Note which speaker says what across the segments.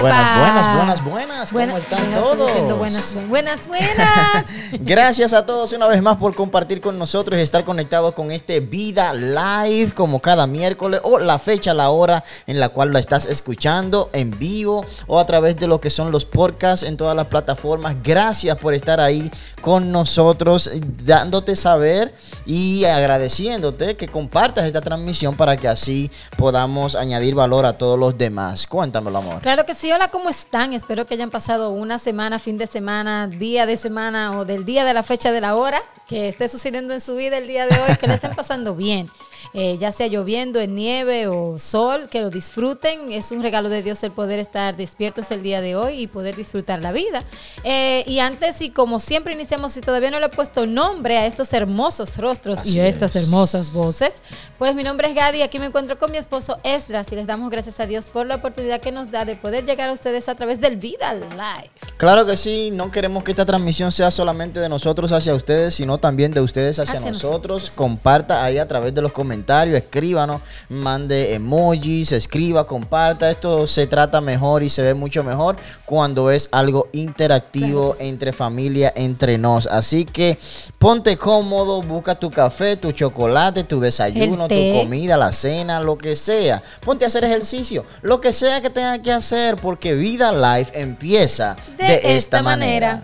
Speaker 1: Buenas, buenas, buenas, buenas. ¿Cómo
Speaker 2: Buenas-
Speaker 1: están todos?
Speaker 2: buenas, buenas, buenas.
Speaker 1: Gracias a todos una vez más por compartir con nosotros y estar conectados con este Vida Live como cada miércoles o la fecha, la hora en la cual la estás escuchando en vivo o a través de lo que son los podcasts en todas las plataformas. Gracias por estar ahí con nosotros, dándote saber y agradeciéndote que compartas esta transmisión para que así podamos añadir valor a todos los demás. Cuéntamelo, amor.
Speaker 2: Claro que sí, hola, ¿cómo están? Espero que hayan pasado una semana, fin de semana, día de semana o del día de la fecha de la hora, que esté sucediendo en su vida el día de hoy, que le estén pasando bien. Eh, ya sea lloviendo, en nieve o sol, que lo disfruten. Es un regalo de Dios el poder estar despiertos el día de hoy y poder disfrutar la vida. Eh, y antes, y como siempre iniciamos, si todavía no le he puesto nombre a estos hermosos rostros
Speaker 1: Así
Speaker 2: y a estas
Speaker 1: es.
Speaker 2: hermosas voces, pues mi nombre es Gadi, aquí me encuentro con mi esposo Esdras y les damos gracias a Dios por la oportunidad que nos da de poder llegar a ustedes a través del Vida Live.
Speaker 1: Claro que sí, no queremos que esta transmisión sea solamente de nosotros hacia ustedes, sino también de ustedes hacia,
Speaker 2: Hacia
Speaker 1: nosotros.
Speaker 2: nosotros.
Speaker 1: Comparta ahí a través de los comentarios, escríbanos, mande emojis, escriba, comparta. Esto se trata mejor y se ve mucho mejor cuando es algo interactivo entre familia, entre nos. Así que ponte cómodo, busca tu café, tu chocolate, tu desayuno, tu comida, la cena, lo que sea. Ponte a hacer ejercicio, lo que sea que tengas que hacer, porque Vida Life empieza de,
Speaker 2: De,
Speaker 1: esta, manera.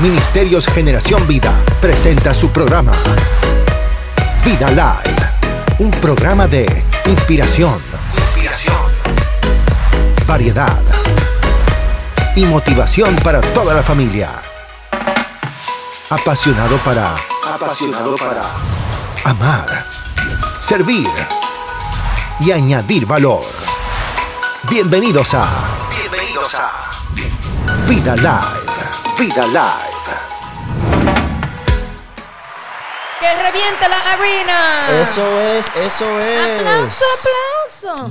Speaker 3: Ministerios Generación Vida presenta su programa Vida Live, un programa de inspiración, inspiración, variedad y motivación para toda la familia. Apasionado para apasionado para amar, servir y añadir valor. Bienvenidos a bienvenidos a Vida Live, Vida Live.
Speaker 2: ¡Que reviente la arena!
Speaker 1: Eso es, eso es.
Speaker 2: ¡Aplauso, aplauso!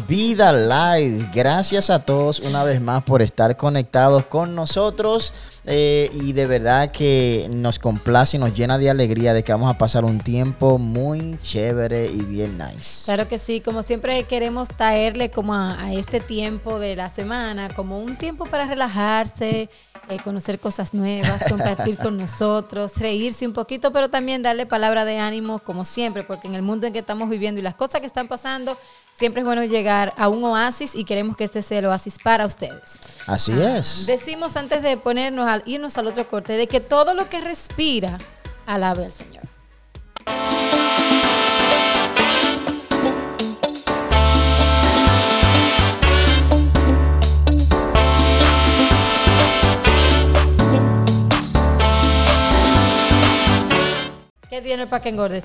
Speaker 1: Vida Live. Gracias a todos una vez más por estar conectados con nosotros. eh, y de verdad que nos complace y nos llena de alegría de que vamos a pasar un tiempo muy chévere y bien nice.
Speaker 2: Claro que sí, como siempre queremos traerle como a, a este tiempo de la semana, como un tiempo para relajarse, eh, conocer cosas nuevas, compartir con nosotros, reírse un poquito, pero también darle palabra de ánimo como siempre, porque en el mundo en que estamos viviendo y las cosas que están pasando, siempre es bueno llegar a un oasis y queremos que este sea el oasis para ustedes.
Speaker 1: Así
Speaker 2: Ah,
Speaker 1: es.
Speaker 2: Decimos antes de ponernos al irnos al otro corte de que todo lo que respira alabe al Señor.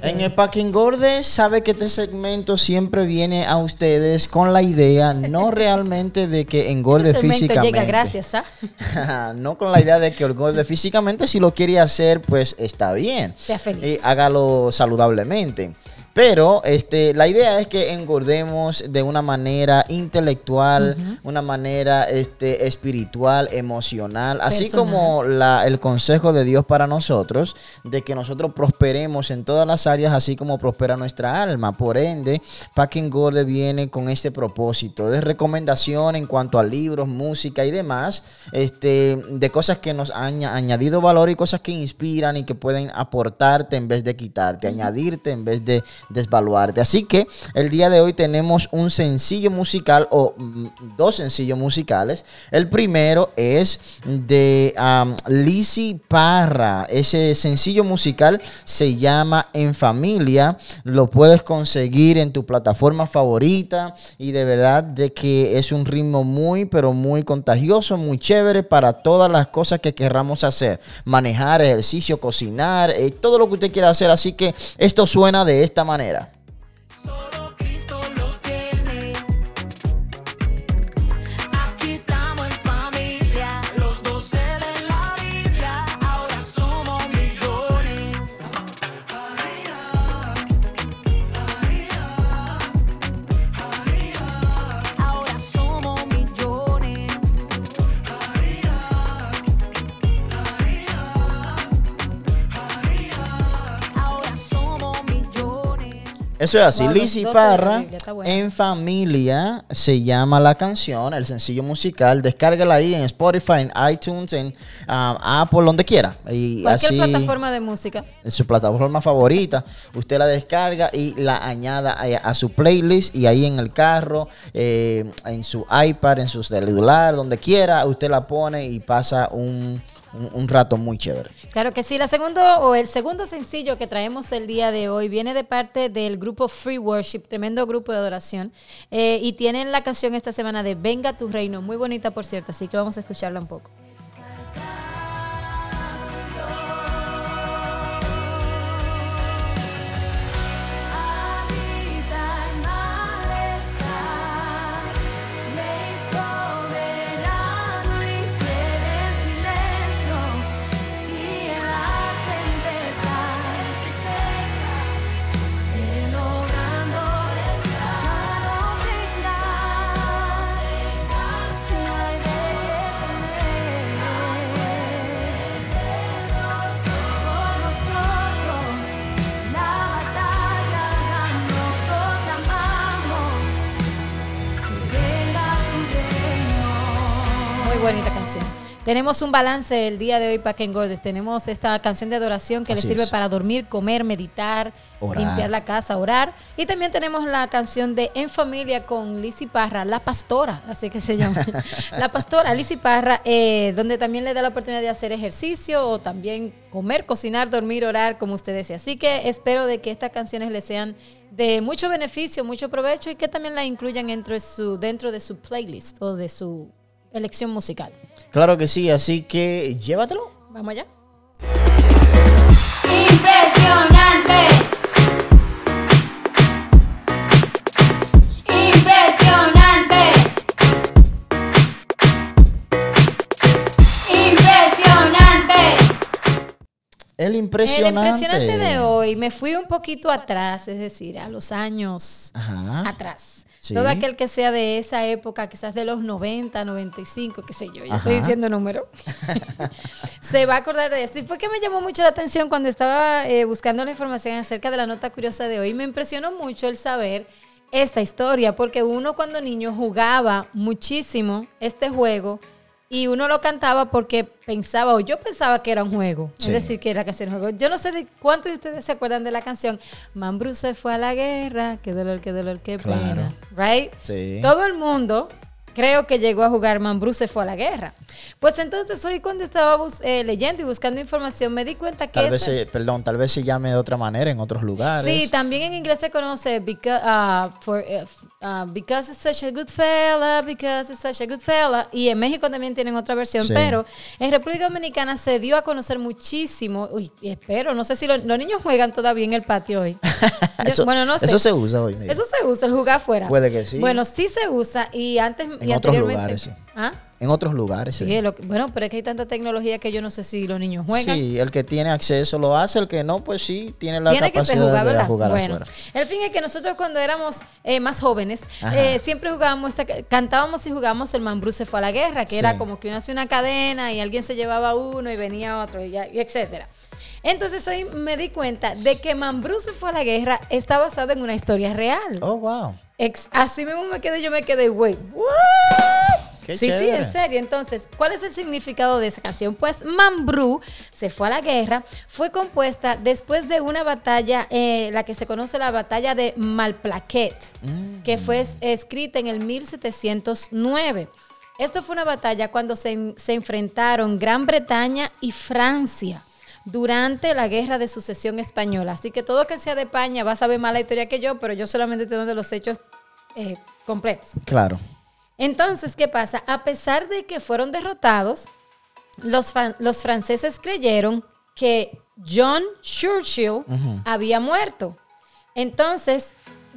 Speaker 1: En el Packing Gorde sabe que este segmento siempre viene a ustedes con la idea, no realmente de que engorde
Speaker 2: Este
Speaker 1: físicamente.
Speaker 2: llega gracias a...
Speaker 1: no con la idea de que engorde físicamente, si lo quiere hacer, pues está bien.
Speaker 2: Sea feliz.
Speaker 1: Y hágalo saludablemente. Pero este, la idea es que engordemos de una manera intelectual, una manera este, espiritual, emocional, así como la, el consejo de Dios para nosotros, de que nosotros prosperemos en todas las áreas, así como prospera nuestra alma. Por ende, Pack Engorde viene con este propósito de recomendación en cuanto a libros, música y demás, este, de cosas que nos han aña- añadido valor y cosas que inspiran y que pueden aportarte en vez de quitarte, añadirte en vez de desvaluarte. Así que el día de hoy tenemos un sencillo musical o mm, dos sencillos musicales. El primero es de um, Lizzy Parra. Ese sencillo musical se llama En Familia. Lo puedes conseguir en tu plataforma favorita y de verdad de que es un ritmo muy pero muy contagioso, muy chévere para todas las cosas que querramos hacer. Manejar, ejercicio, cocinar, eh, todo lo que usted quiera hacer. Así que esto suena de esta manera.
Speaker 4: maneira.
Speaker 1: Eso es así.
Speaker 2: Wow, los
Speaker 1: Lizzy
Speaker 2: 12 de la
Speaker 1: Parra, en familia, se llama la canción, el sencillo musical. Descárgala ahí en Spotify, en iTunes, en ah, Apple, donde quiera. Y
Speaker 2: Cualquier
Speaker 1: así,
Speaker 2: plataforma de música.
Speaker 1: en su plataforma favorita, usted la descarga y la añada a, a su playlist y ahí en el carro, eh, en su iPad, en su celular, donde quiera, usted la pone y pasa un, un- rato muy chévere.
Speaker 2: Claro que sí. La segundo o el segundo sencillo que traemos el día de hoy viene de parte del grupo Free Worship, tremendo grupo de adoración. Eh, y tienen la canción esta semana de Venga tu reino, muy bonita por cierto, así que vamos a escucharla un poco. Tenemos un balance el día de hoy para que engordes. Tenemos esta canción de adoración que le sirve
Speaker 1: es.
Speaker 2: para dormir, comer, meditar,
Speaker 1: Orar.
Speaker 2: limpiar la casa, orar. Y también tenemos la canción de En Familia con Lizzy Parra, La Pastora, así que se llama. la Pastora, Lizzy Parra, eh, donde también le da la oportunidad de hacer ejercicio o también comer, cocinar, dormir, orar, como usted desea. Así que espero de que estas canciones le sean de mucho beneficio, mucho provecho y que también la incluyan dentro de su, dentro de su playlist o de su elección musical.
Speaker 1: Claro que sí, así que llévatelo.
Speaker 2: Vamos allá.
Speaker 4: Impresionante. Impresionante. Impresionante.
Speaker 1: El impresionante.
Speaker 2: El impresionante de hoy, me fui un poquito atrás, es decir, a los años
Speaker 1: Ajá.
Speaker 2: atrás.
Speaker 1: Sí.
Speaker 2: Todo aquel que sea de esa época, quizás de los 90, 95, qué sé yo, ya
Speaker 1: Ajá.
Speaker 2: estoy diciendo número, se va a acordar de esto. Y fue que me llamó mucho la atención cuando estaba eh, buscando la información acerca de la nota curiosa de hoy. Me impresionó mucho el saber esta historia, porque uno cuando niño jugaba muchísimo este juego y uno lo cantaba porque pensaba, o yo pensaba que era un juego,
Speaker 1: Sí.
Speaker 2: es decir, que era canción un juego. Yo no sé de cuántos de ustedes se acuerdan de la canción Mambrú se fue a la guerra, qué dolor, qué dolor, qué
Speaker 1: Claro.
Speaker 2: pena. Right?
Speaker 1: Sí.
Speaker 2: Todo el mundo creo que llegó a jugar Mambrú se fue a la guerra. Pues entonces hoy cuando estaba eh, leyendo y buscando información me di cuenta que
Speaker 1: Tal vez, se, perdón, tal vez se llame de otra manera en otros lugares.
Speaker 2: Sí, también en inglés se conoce because, uh, for, uh, uh, because it's such a good fella, because it's such a good fella. Y en México también tienen otra versión,
Speaker 1: Sí.
Speaker 2: pero en República Dominicana se dio a conocer muchísimo. Uy, espero, no sé si lo- los niños juegan todavía en el patio hoy. Yo-
Speaker 1: Eso-
Speaker 2: bueno, no sé.
Speaker 1: Eso se usa hoy.
Speaker 2: Eso se usa, el jugar afuera.
Speaker 1: Puede que sí.
Speaker 2: Bueno, sí se usa y antes y
Speaker 1: otros lugares, sí.
Speaker 2: ¿Ah?
Speaker 1: En otros lugares.
Speaker 2: Sí,
Speaker 1: sí.
Speaker 2: lo que- bueno, pero es que hay tanta tecnología que yo no sé si los niños juegan.
Speaker 1: Sí, el que tiene acceso lo hace, el que no, pues sí, tiene la
Speaker 2: Tiene que
Speaker 1: capacidad
Speaker 2: jugar,
Speaker 1: de jugar
Speaker 2: bueno,
Speaker 1: afuera.
Speaker 2: el fin es que nosotros cuando éramos eh, más jóvenes, eh, siempre jugábamos, cantábamos y jugábamos el Mambrú se fue a la guerra, que
Speaker 1: Sí.
Speaker 2: era como que uno hacía una cadena y alguien se llevaba uno y venía otro y, ya- y etcétera. Entonces hoy me di cuenta de que Mambrú se fue a la guerra está basado en una historia real.
Speaker 1: Oh, wow.
Speaker 2: Ex- así mismo me quedé, yo me quedé, güey.
Speaker 1: Qué
Speaker 2: sí, sí, en serio. Entonces, ¿cuál es el significado de esa canción? Pues Mambrú se fue a la guerra, fue compuesta después de una batalla, eh, la que se conoce la batalla de Malplaquet,
Speaker 1: Mm.
Speaker 2: que fue es- escrita en el 1709. Esto fue una batalla cuando se enfrentaron Gran Bretaña y Francia durante la guerra de sucesión española. Así que todo que sea de España va a saber más la historia que yo, pero yo solamente tengo de los hechos eh, completos.
Speaker 1: Claro.
Speaker 2: Entonces, ¿qué pasa? A pesar de que fueron derrotados, los, franceses creyeron que John Churchill había muerto. Entonces,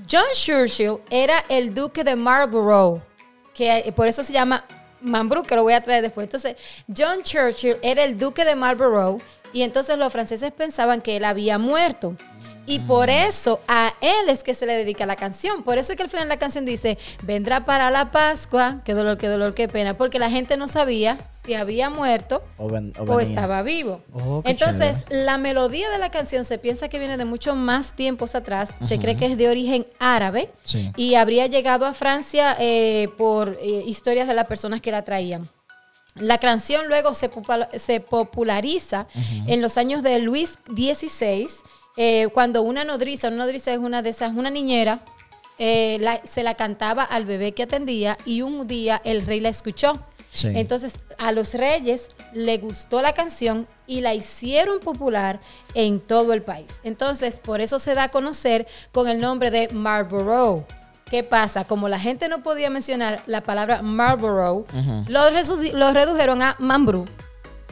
Speaker 2: John Churchill era el duque de Marlborough, que eh, por eso se llama Mambrú, que lo voy a traer después. Entonces, John Churchill era el duque de Marlborough Y entonces los franceses pensaban que él había muerto. Y por eso a él es que se le dedica la canción. Por eso es que al final la canción dice, vendrá para la Pascua, qué dolor, qué dolor, qué pena, porque la gente no sabía si había muerto
Speaker 1: O, ven- o
Speaker 2: o
Speaker 1: venía.
Speaker 2: estaba vivo.
Speaker 1: Oh,
Speaker 2: Entonces, la melodía de la canción se piensa que viene de mucho más tiempos atrás. Se cree que es de origen árabe
Speaker 1: Sí.
Speaker 2: y habría llegado a Francia eh, por eh, historias de las personas que la traían. La canción luego se, popula- se populariza en los años de Luis XVI, eh, cuando una nodriza, una nodriza es una de esas, una niñera, eh, la- se la cantaba al bebé que atendía y un día el rey la escuchó.
Speaker 1: Sí.
Speaker 2: Entonces a los reyes le gustó la canción y la hicieron popular en todo el país. Entonces por eso se da a conocer con el nombre de Marlborough. ¿Qué pasa? Como la gente no podía mencionar la palabra Marlborough, lo, resu- lo redujeron a Mambrú.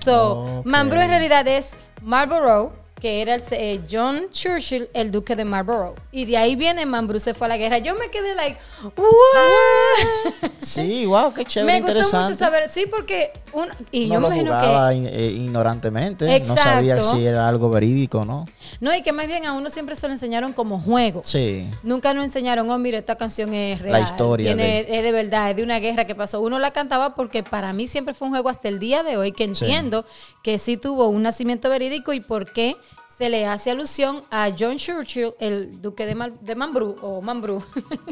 Speaker 2: So,
Speaker 1: Ok.
Speaker 2: Mambrú en realidad es Marlborough, que era el, eh, John Churchill, el duque de Marlborough. Y de ahí viene Mambrú se fue a la guerra. Yo me quedé like, ¿what?
Speaker 1: Sí, wow, qué chévere,
Speaker 2: Me gustó
Speaker 1: interesante.
Speaker 2: mucho saber, sí, porque un, y
Speaker 1: no
Speaker 2: yo
Speaker 1: lo
Speaker 2: me imagino
Speaker 1: jugaba
Speaker 2: que
Speaker 1: in- eh, ignorantemente,
Speaker 2: Exacto.
Speaker 1: no sabía si era algo verídico o no.
Speaker 2: no y que más bien a uno siempre se lo enseñaron como juego.
Speaker 1: Sí,
Speaker 2: Nunca nos enseñaron, oh, mira, esta canción es real.
Speaker 1: historia
Speaker 2: tiene- es de verdad, es de una guerra que pasó. Uno la cantaba porque para mí siempre fue un juego hasta el día de hoy que entiendo que sí tuvo un nacimiento verídico y por qué se le hace alusión a John Churchill, el duque de, Mal- de Mambrú o Mambrú.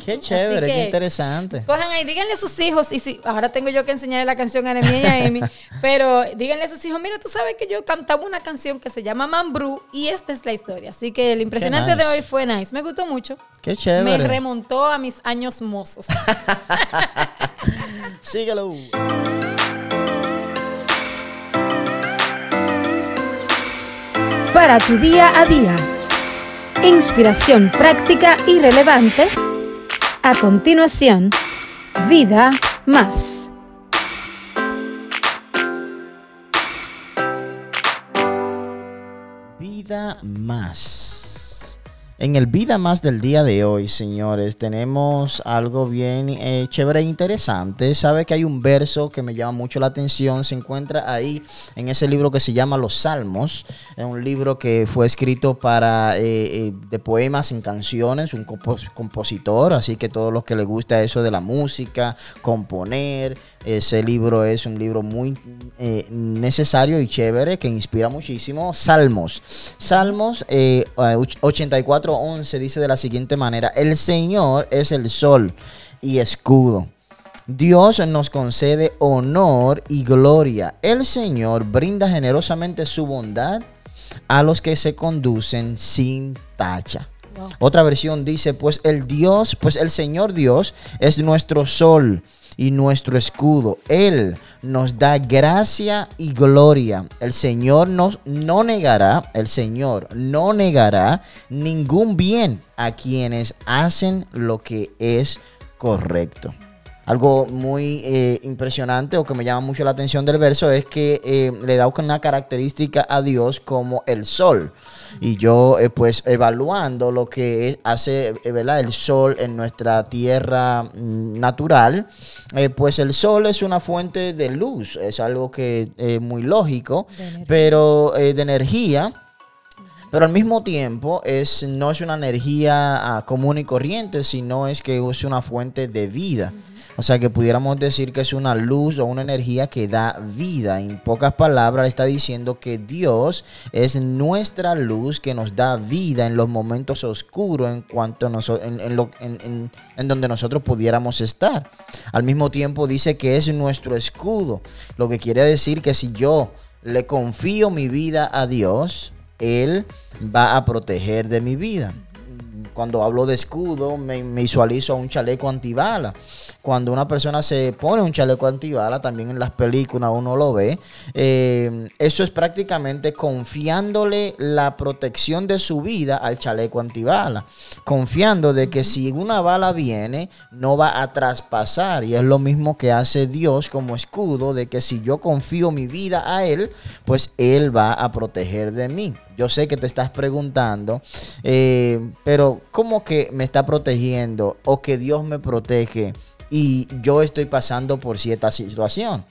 Speaker 1: qué chévere,
Speaker 2: que
Speaker 1: qué interesante.
Speaker 2: Cojan ahí, díganle a sus hijos, y si, ahora tengo yo que enseñarle la canción a Anemia y a Amy, pero díganle a sus hijos, mira, tú sabes que yo cantaba una canción que se llama Mambrú y esta es la historia. Así que el impresionante
Speaker 1: nice.
Speaker 2: de hoy fue nice, me gustó mucho.
Speaker 1: Qué
Speaker 2: Me
Speaker 1: chévere.
Speaker 2: remontó a mis años mozos.
Speaker 1: Síguelo.
Speaker 5: Para tu día a día. Inspiración práctica y relevante. A continuación, vida más.
Speaker 1: Vida más. En el Vida Más del día de hoy, señores, tenemos algo bien eh, chévere e interesante. Sabe que hay un verso que me llama mucho la atención. Se encuentra ahí en ese libro que se llama Los Salmos. Es un libro que fue escrito para eh, eh, de poemas en canciones, un compos- compositor. Así que todos los que les gusta eso de la música, componer, ese libro es un libro muy eh, necesario y chévere que inspira muchísimo. Salmos. Salmos eh, 84.11 dice de la siguiente manera, el Señor es el sol y escudo. Dios nos concede honor y gloria. El Señor brinda generosamente su bondad a los que se conducen sin tacha.
Speaker 2: Wow.
Speaker 1: Otra versión dice, pues el Dios, pues el Señor Dios es nuestro sol y nuestro escudo. Él nos da gracia y gloria. El Señor nos no negará, el Señor no negará ningún bien a quienes hacen lo que es correcto. Algo muy eh, impresionante o que me llama mucho la atención del verso es que eh, le da una característica a Dios como el sol. Y yo, eh, pues, evaluando lo que hace ¿verdad? el sol en nuestra tierra mm, natural, pues el sol es una fuente de luz, es algo que es muy lógico,
Speaker 2: De
Speaker 1: pero de energía. Pero al mismo tiempo es, no es una energía ah, común y corriente, sino es que es una fuente de vida. O sea que pudiéramos decir que es una luz o una energía que da vida. En pocas palabras está diciendo que Dios es nuestra luz que nos da vida en los momentos oscuros en cuanto noso- en, lo- en- en donde nosotros pudiéramos estar. Al mismo tiempo dice que es nuestro escudo. Lo que quiere decir que si yo le confío mi vida a Dios, Él va a proteger de mi vida. Cuando hablo de escudo, me, visualizo a un chaleco antibala. Cuando una persona se pone un chaleco antibala, también en las películas uno lo ve, eh, eso es prácticamente confiándole la protección de su vida al chaleco antibala. Confiando de que si una bala viene, no va a traspasar. Y es lo mismo que hace Dios como escudo, de que si yo confío mi vida a Él, pues Él va a proteger de mí. Yo sé que te estás preguntando, eh, pero ¿cómo que me está protegiendo o que Dios me protege y yo estoy pasando por cierta situación?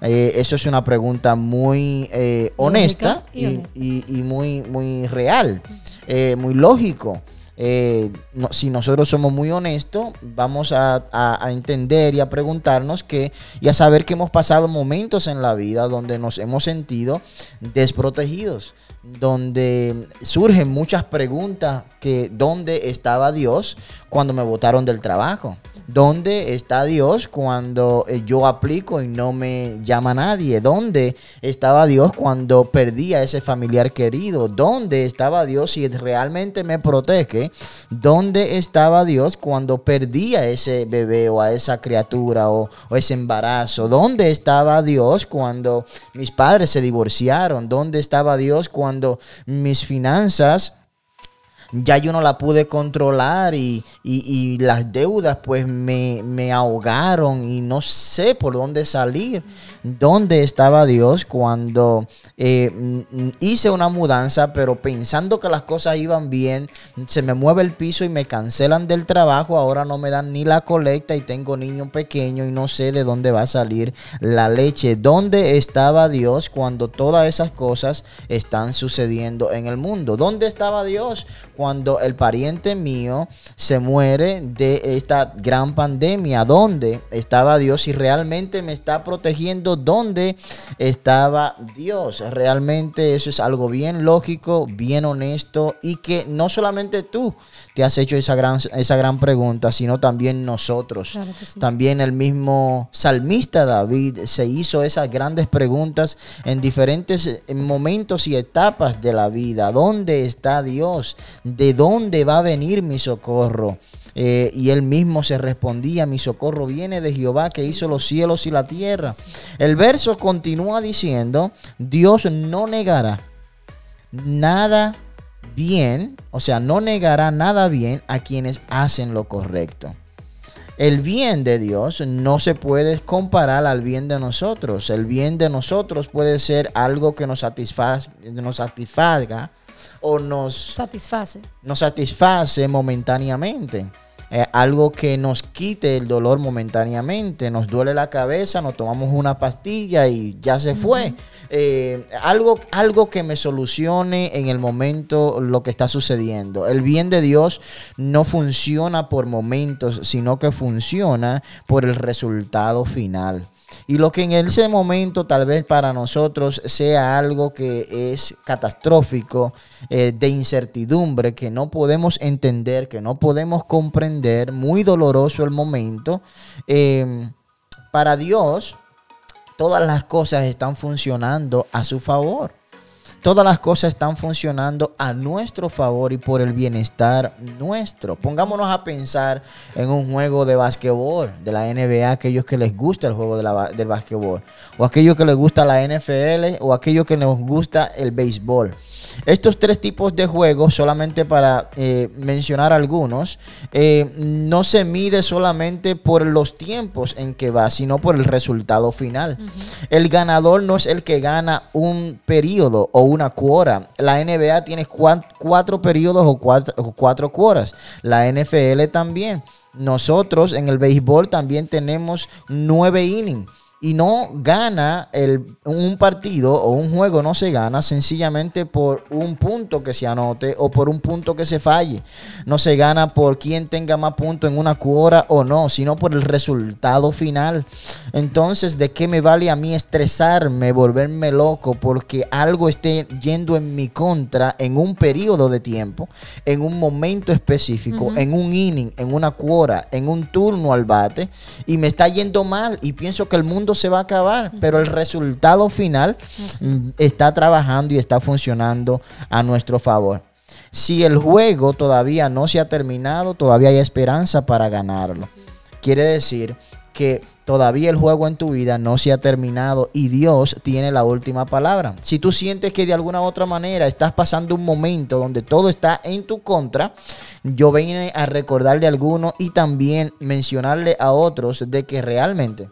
Speaker 1: Eh, eso es una pregunta muy eh, honesta
Speaker 2: y
Speaker 1: y,
Speaker 2: honesta.
Speaker 1: y- y muy, muy real, eh, muy lógico. Eh, no- si nosotros somos muy honestos, vamos a, a- entender y a preguntarnos que y a saber que hemos pasado momentos en la vida donde nos hemos sentido desprotegidos, donde surgen muchas preguntas que ¿dónde estaba Dios cuando me botaron del trabajo? ¿Dónde está Dios cuando eh, yo aplico y no me llama nadie? ¿Dónde estaba Dios cuando perdí a ese familiar querido? ¿Dónde estaba Dios si realmente me protege? ¿Dónde estaba Dios cuando perdí a ese bebé o a esa criatura o, o ese embarazo? ¿Dónde estaba Dios cuando mis padres se divorciaron? ¿Dónde estaba Dios cuando mis finanzas ya yo no la pude controlar y, y- las deudas pues me, me ahogaron y no sé por dónde salir. ¿Dónde estaba Dios cuando eh, mm, hice una mudanza pero pensando que las cosas iban bien, se me mueve el piso y me cancelan del trabajo, ahora no me dan ni la colecta y tengo niño pequeño y no sé de dónde va a salir la leche? ¿Dónde estaba Dios cuando todas esas cosas están sucediendo en el mundo? ¿Dónde estaba Dios cuando el pariente mío se muere de esta gran pandemia? ¿Dónde estaba Dios? Si realmente me está protegiendo, ¿dónde estaba Dios? Realmente eso es algo bien lógico, bien honesto y que no solamente tú te has hecho esa gran, esa gran pregunta, sino también nosotros.
Speaker 2: Claro que sí.
Speaker 1: También el mismo salmista David se hizo esas grandes preguntas en diferentes momentos y etapas de la vida. ¿Dónde está Dios? ¿De dónde va a venir mi socorro? Eh, y él mismo se respondía, mi socorro viene de Jehová que hizo los cielos y la tierra. El verso continúa diciendo, Dios no negará nada bien, o sea, no negará nada bien a quienes hacen lo correcto. El bien de Dios no se puede comparar al bien de nosotros. El bien de nosotros puede ser algo que nos, satisfaz- nos satisfaga o nos
Speaker 2: Satisface.
Speaker 1: nos satisface momentáneamente. Eh, algo que nos quite el dolor momentáneamente. Nos duele la cabeza, nos tomamos una pastilla y ya se fue. Eh, algo, algo que me solucione en el momento lo que está sucediendo. El bien de Dios no funciona por momentos, sino que funciona por el resultado final. Y lo que en ese momento tal vez para nosotros sea algo que es catastrófico, eh, de incertidumbre, que no podemos entender, que no podemos comprender, muy doloroso el momento, eh, para Dios todas las cosas están funcionando a su favor. Todas las cosas están funcionando a nuestro favor y por el bienestar nuestro. Pongámonos a pensar en un juego de basquetbol de la NBA, aquellos que les gusta el juego de la del basquetbol, o aquellos que les gusta la NFL, o aquellos que les gusta el béisbol. Estos tres tipos de juegos, solamente para eh, mencionar algunos, eh, no se mide solamente por los tiempos en que va, sino por el resultado final. El ganador no es el que gana un periodo o una cuora. La NBA tiene cua- cuatro periodos o cuatro, cuatro cuoras. La NFL también. Nosotros en el béisbol también tenemos nueve innings. Y no gana el, un partido o un juego, no se gana sencillamente por un punto que se anote o por un punto que se falle. No se gana por quien tenga más puntos en una cuora o no, sino por el resultado final. Entonces, ¿de qué me vale a mí estresarme, volverme loco porque algo esté yendo en mi contra en un periodo de tiempo, en un momento específico, en un inning, en una cuora, en un turno al bate y me está yendo mal y pienso que el mundo se va a acabar, pero el resultado final mm, está trabajando y está funcionando a nuestro favor. Si el juego todavía no se ha terminado, todavía hay esperanza para ganarlo. Quiere decir que todavía el juego en tu vida no se ha terminado y Dios tiene la última palabra. Si tú sientes que de alguna u otra manera estás pasando un momento donde todo está en tu contra, yo vine a recordarle a algunos y también mencionarle a otros de que realmente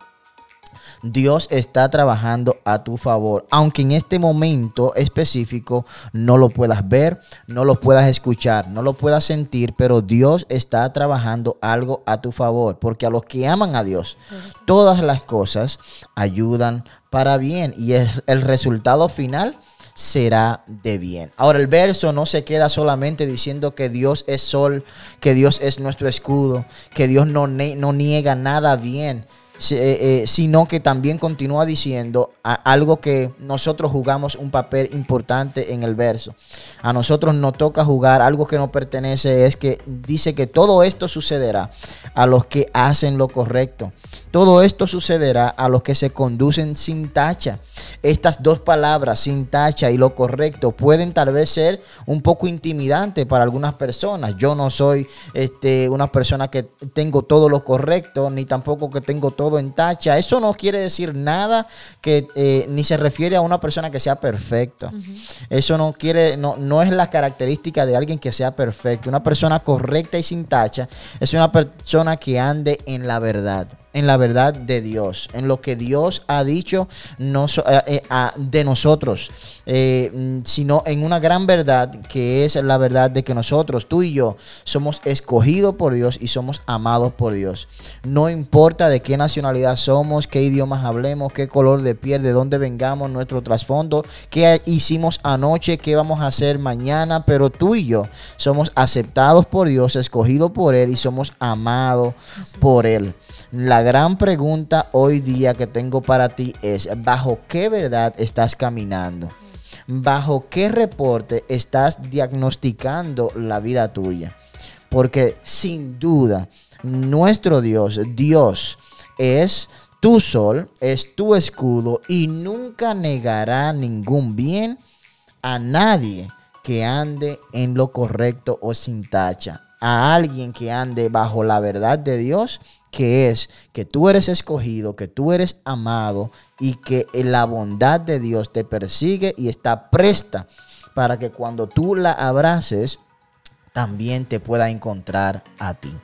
Speaker 1: Dios está trabajando a tu favor. Aunque en este momento específico no lo puedas ver, no lo puedas escuchar, no lo puedas sentir, pero Dios está trabajando algo a tu favor. Porque a los que aman a Dios, todas las cosas ayudan para bien. Y el resultado final será de bien. Ahora el verso no se queda solamente diciendo que Dios es sol, que Dios es nuestro escudo, que Dios no, niega nada bien, eh, eh, sino que también continúa diciendo algo que nosotros jugamos un papel importante en el verso. A nosotros nos toca jugar algo que nos pertenece, es que dice que todo esto sucederá a los que hacen lo correcto. Todo esto sucederá a los que se conducen sin tacha. Estas dos palabras, sin tacha y lo correcto, pueden tal vez ser un poco intimidantes para algunas personas. Yo no soy este, una persona que tengo todo lo correcto, ni tampoco que tengo todo en tacha. Eso no quiere decir nada que eh, ni se refiere a una persona que sea perfecta. Eso no quiere, no, no es la característica de alguien que sea perfecto. Una persona correcta y sin tacha es una persona que ande en la verdad en la verdad de Dios, en lo que Dios ha dicho no so- eh, eh, a- de nosotros, eh, mm, sino en una gran verdad que es la verdad de que nosotros, tú y yo, somos escogidos por Dios y somos amados por Dios. No importa de qué nacionalidad somos, qué idiomas hablemos, qué color de piel, de dónde vengamos, nuestro trasfondo, qué hicimos anoche, qué vamos a hacer mañana, pero tú y yo somos aceptados por Dios, escogidos por Él y somos amados por Él. La gran pregunta hoy día que tengo para ti es, ¿bajo qué verdad estás caminando? ¿Bajo qué reporte estás diagnosticando la vida tuya? Porque sin duda, nuestro Dios, Dios, es tu sol, es tu escudo y nunca negará ningún bien a nadie que ande en lo correcto o sin tacha. A alguien que ande bajo la verdad de Dios, que es que tú eres escogido, que tú eres amado y que la bondad de Dios te persigue y está presta para que cuando tú la abraces, también te pueda encontrar a ti.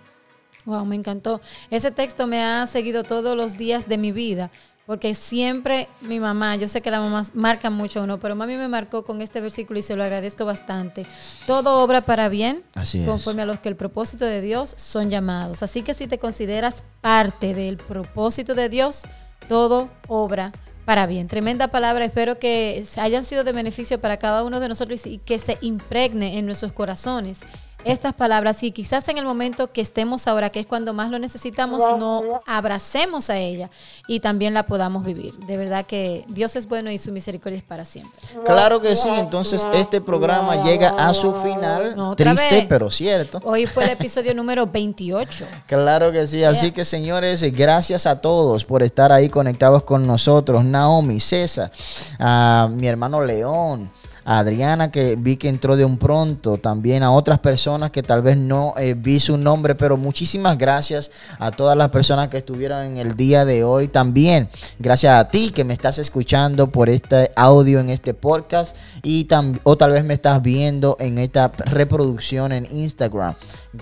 Speaker 2: Wow, me encantó. Ese texto me ha seguido todos los días de mi vida, porque siempre mi mamá, yo sé que la mamá marca mucho, ¿no? Pero mami me marcó con este versículo y se lo agradezco bastante. Todo obra para bien,
Speaker 1: Así es.
Speaker 2: conforme a los que el propósito de Dios son llamados. Así que si te consideras parte del propósito de Dios, todo obra para bien. Tremenda palabra. Espero que hayan sido de beneficio para cada uno de nosotros y que se impregne en nuestros corazones estas palabras y quizás en el momento que estemos ahora, que es cuando más lo necesitamos, no abracemos a ella y también la podamos vivir. De verdad que Dios es bueno y su misericordia es para siempre.
Speaker 1: Claro que sí, entonces este programa llega a su final,
Speaker 2: Otra
Speaker 1: triste
Speaker 2: vez.
Speaker 1: pero cierto.
Speaker 2: Hoy fue el episodio número 28.
Speaker 1: Claro que sí, así que señores, gracias a todos por estar ahí conectados con nosotros. Naomi, César, a mi hermano León, Adriana que vi que entró de un pronto, también a otras personas que tal vez no eh, vi su nombre, pero muchísimas gracias a todas las personas que estuvieron en el día de hoy. También gracias a ti que me estás escuchando por este audio en este podcast y o tal vez me estás viendo en esta reproducción en Instagram.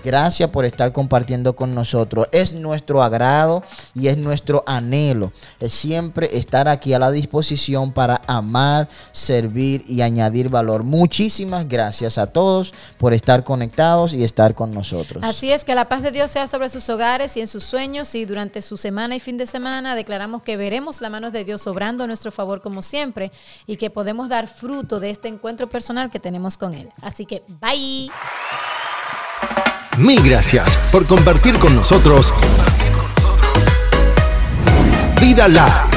Speaker 1: Gracias por estar compartiendo con nosotros. Es nuestro agrado y es nuestro anhelo. Siempre estar aquí a la disposición para amar, servir y añadir valor. Muchísimas gracias a todos por estar conectados y estar con nosotros.
Speaker 2: Así es, que la paz de Dios sea sobre sus hogares y en sus sueños y durante su semana y fin de semana declaramos que veremos la mano de Dios obrando a nuestro favor como siempre y que podemos dar fruto de este encuentro personal que tenemos con Él. Así que, bye.
Speaker 3: Mil gracias por compartir con nosotros Vida Live.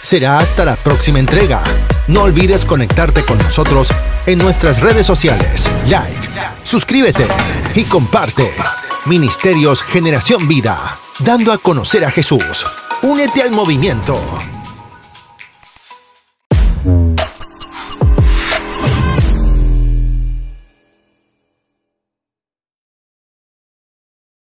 Speaker 3: Será hasta la próxima entrega. No olvides conectarte con nosotros en nuestras redes sociales. Like, suscríbete y comparte. Ministerios Generación Vida, dando a conocer a Jesús. Únete al movimiento.